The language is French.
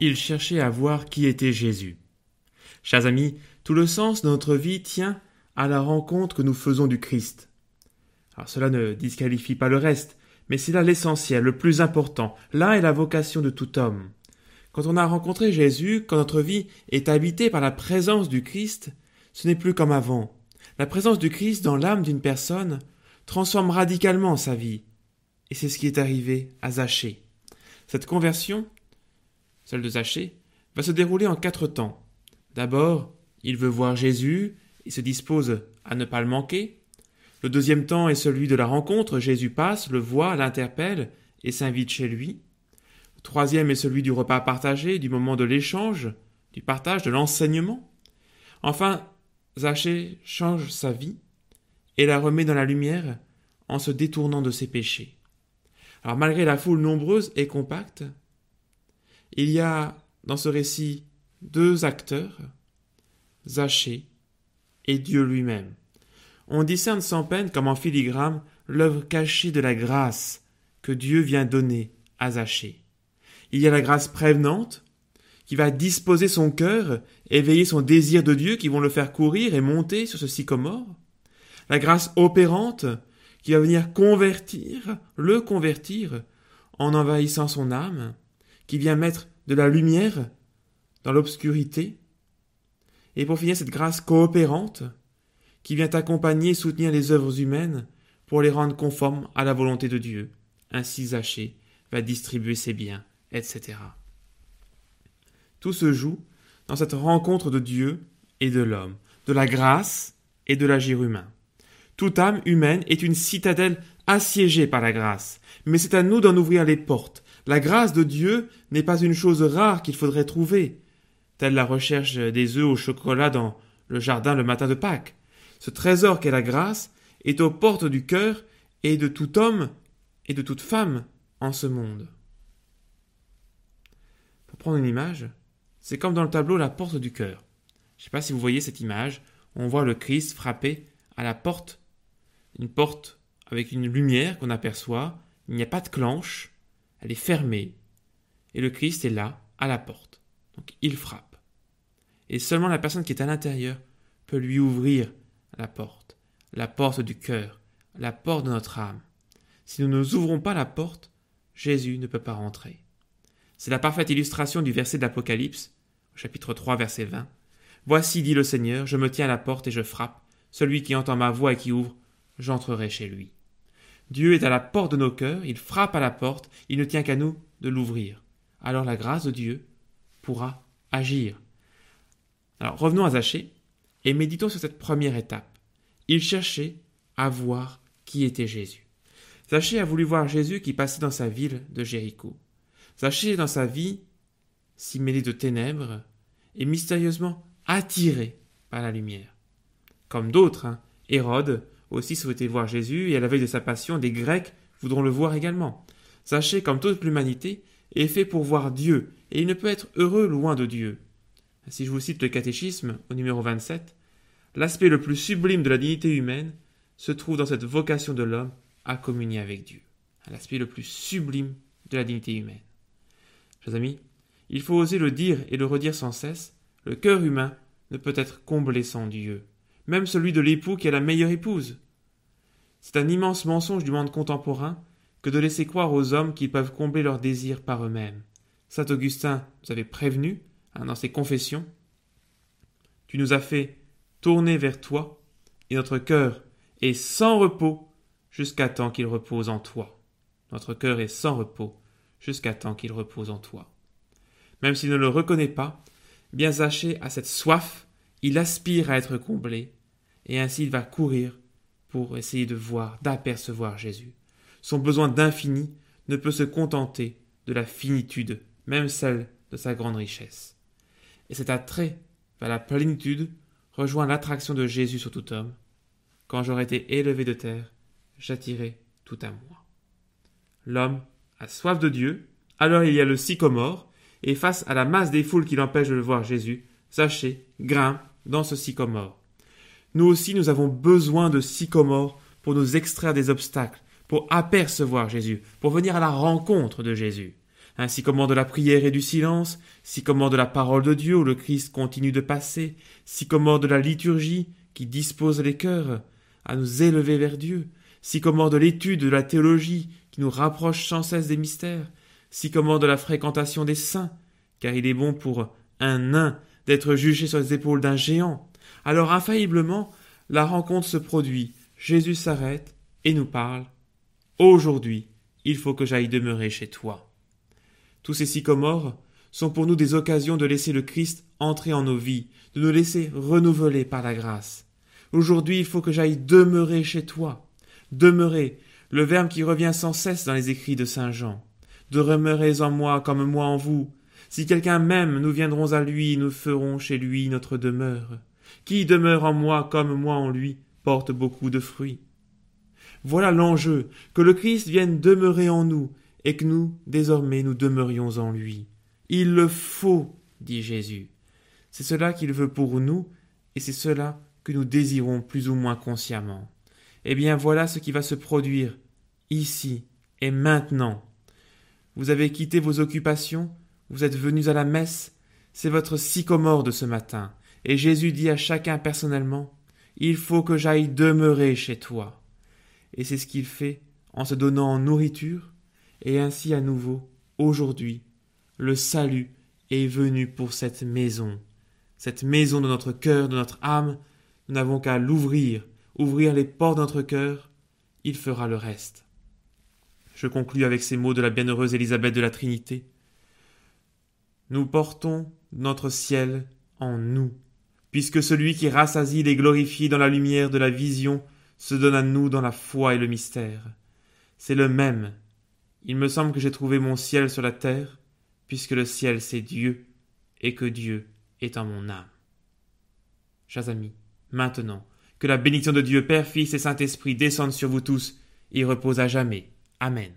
il cherchait à voir qui était Jésus. Chers amis, tout le sens de notre vie tient à la rencontre que nous faisons du Christ. Alors cela ne disqualifie pas le reste, mais c'est là l'essentiel, le plus important. Là est la vocation de tout homme. Quand on a rencontré Jésus, quand notre vie est habitée par la présence du Christ, ce n'est plus comme avant. La présence du Christ dans l'âme d'une personne transforme radicalement sa vie. Et c'est ce qui est arrivé à Zachée. Cette conversion celle de Zachée, va se dérouler en quatre temps. D'abord, il veut voir Jésus et se dispose à ne pas le manquer. Le deuxième temps est celui de la rencontre. Jésus passe, le voit, l'interpelle et s'invite chez lui. Le troisième est celui du repas partagé, du moment de l'échange, du partage, de l'enseignement. Enfin, Zachée change sa vie et la remet dans la lumière en se détournant de ses péchés. Alors malgré la foule nombreuse et compacte, il y a dans ce récit deux acteurs, Zachée et Dieu lui-même. On discerne sans peine comme en filigrane l'œuvre cachée de la grâce que Dieu vient donner à Zachée. Il y a la grâce prévenante qui va disposer son cœur, éveiller son désir de Dieu qui vont le faire courir et monter sur ce sycomore. La grâce opérante qui va venir convertir, le convertir en envahissant son âme qui vient mettre de la lumière dans l'obscurité. Et pour finir, cette grâce coopérante qui vient accompagner et soutenir les œuvres humaines pour les rendre conformes à la volonté de Dieu. Ainsi Zachée va distribuer ses biens, etc. Tout se joue dans cette rencontre de Dieu et de l'homme, de la grâce et de l'agir humain. Toute âme humaine est une citadelle assiégée par la grâce, mais c'est à nous d'en ouvrir les portes, la grâce de Dieu n'est pas une chose rare qu'il faudrait trouver, telle la recherche des œufs au chocolat dans le jardin le matin de Pâques. Ce trésor qu'est la grâce est aux portes du cœur et de tout homme et de toute femme en ce monde. Pour prendre une image, c'est comme dans le tableau la porte du cœur. Je ne sais pas si vous voyez cette image. On voit le Christ frapper à la porte, une porte avec une lumière qu'on aperçoit. Il n'y a pas de clenche, elle est fermée, et le Christ est là, à la porte. Donc il frappe. Et seulement la personne qui est à l'intérieur peut lui ouvrir la porte, la porte du cœur, la porte de notre âme. Si nous ne ouvrons pas la porte, Jésus ne peut pas rentrer. C'est la parfaite illustration du verset d'Apocalypse, chapitre 3, verset 20. Voici, dit le Seigneur, je me tiens à la porte et je frappe. Celui qui entend ma voix et qui ouvre, j'entrerai chez lui. Dieu est à la porte de nos cœurs, il frappe à la porte, il ne tient qu'à nous de l'ouvrir. Alors la grâce de Dieu pourra agir. Alors revenons à Zachée et méditons sur cette première étape. Il cherchait à voir qui était Jésus. Zachée a voulu voir Jésus qui passait dans sa ville de Jéricho. Zachée, dans sa vie, si mêlé de ténèbres, est mystérieusement attiré par la lumière. Comme d'autres, hein, Hérode aussi souhaitait voir Jésus, et à la veille de sa passion, des Grecs voudront le voir également. Sachez, comme toute l'humanité, est fait pour voir Dieu, et il ne peut être heureux loin de Dieu. Si je vous cite le catéchisme au numéro 27, l'aspect le plus sublime de la dignité humaine se trouve dans cette vocation de l'homme à communier avec Dieu. L'aspect le plus sublime de la dignité humaine. Chers amis, il faut oser le dire et le redire sans cesse, le cœur humain ne peut être comblé sans Dieu même celui de l'époux qui a la meilleure épouse. C'est un immense mensonge du monde contemporain que de laisser croire aux hommes qu'ils peuvent combler leurs désirs par eux-mêmes. Saint Augustin nous avait prévenu, hein, dans ses confessions, Tu nous as fait tourner vers toi, et notre cœur est sans repos jusqu'à temps qu'il repose en toi. Notre cœur est sans repos jusqu'à temps qu'il repose en toi. Même s'il ne le reconnaît pas, bien Zaché a cette soif, il aspire à être comblé, et ainsi il va courir pour essayer de voir, d'apercevoir Jésus. Son besoin d'infini ne peut se contenter de la finitude, même celle de sa grande richesse. Et cet attrait vers la plénitude rejoint l'attraction de Jésus sur tout homme. Quand j'aurai été élevé de terre, j'attirerai tout à moi. L'homme a soif de Dieu, alors il y a le sycomore, et face à la masse des foules qui l'empêchent de le voir Jésus, sachez, grimpe dans ce sycomore. Nous aussi, nous avons besoin de sycomores pour nous extraire des obstacles, pour apercevoir Jésus, pour venir à la rencontre de Jésus. Ainsi comment de la prière et du silence, si comment de la parole de Dieu où le Christ continue de passer, si de la liturgie qui dispose les cœurs à nous élever vers Dieu, si comment de l'étude de la théologie qui nous rapproche sans cesse des mystères, si comment de la fréquentation des saints, car il est bon pour un nain d'être jugé sur les épaules d'un géant. Alors infailliblement, la rencontre se produit, Jésus s'arrête et nous parle. Aujourd'hui, il faut que j'aille demeurer chez toi. Tous ces sycomores sont pour nous des occasions de laisser le Christ entrer en nos vies, de nous laisser renouveler par la grâce. Aujourd'hui, il faut que j'aille demeurer chez toi. Demeurer, le verbe qui revient sans cesse dans les écrits de Saint Jean. Demeurez en moi comme moi en vous. Si quelqu'un m'aime, nous viendrons à lui, nous ferons chez lui notre demeure. Qui demeure en moi comme moi en lui porte beaucoup de fruits. Voilà l'enjeu, que le Christ vienne demeurer en nous, et que nous, désormais, nous demeurions en lui. Il le faut, dit Jésus. C'est cela qu'il veut pour nous, et c'est cela que nous désirons plus ou moins consciemment. Eh bien voilà ce qui va se produire, ici et maintenant. Vous avez quitté vos occupations, vous êtes venus à la messe, c'est votre sycomore de ce matin, et Jésus dit à chacun personnellement Il faut que j'aille demeurer chez toi. Et c'est ce qu'il fait en se donnant en nourriture, et ainsi à nouveau, aujourd'hui, le salut est venu pour cette maison. Cette maison de notre cœur, de notre âme, nous n'avons qu'à l'ouvrir, ouvrir les portes de notre cœur, il fera le reste. Je conclus avec ces mots de la bienheureuse Élisabeth de la Trinité. Nous portons notre ciel en nous puisque celui qui rassasie les glorifie dans la lumière de la vision se donne à nous dans la foi et le mystère. C'est le même. Il me semble que j'ai trouvé mon ciel sur la terre, puisque le ciel c'est Dieu, et que Dieu est en mon âme. Chers amis, maintenant, que la bénédiction de Dieu Père, Fils et Saint-Esprit descende sur vous tous, et repose à jamais. Amen.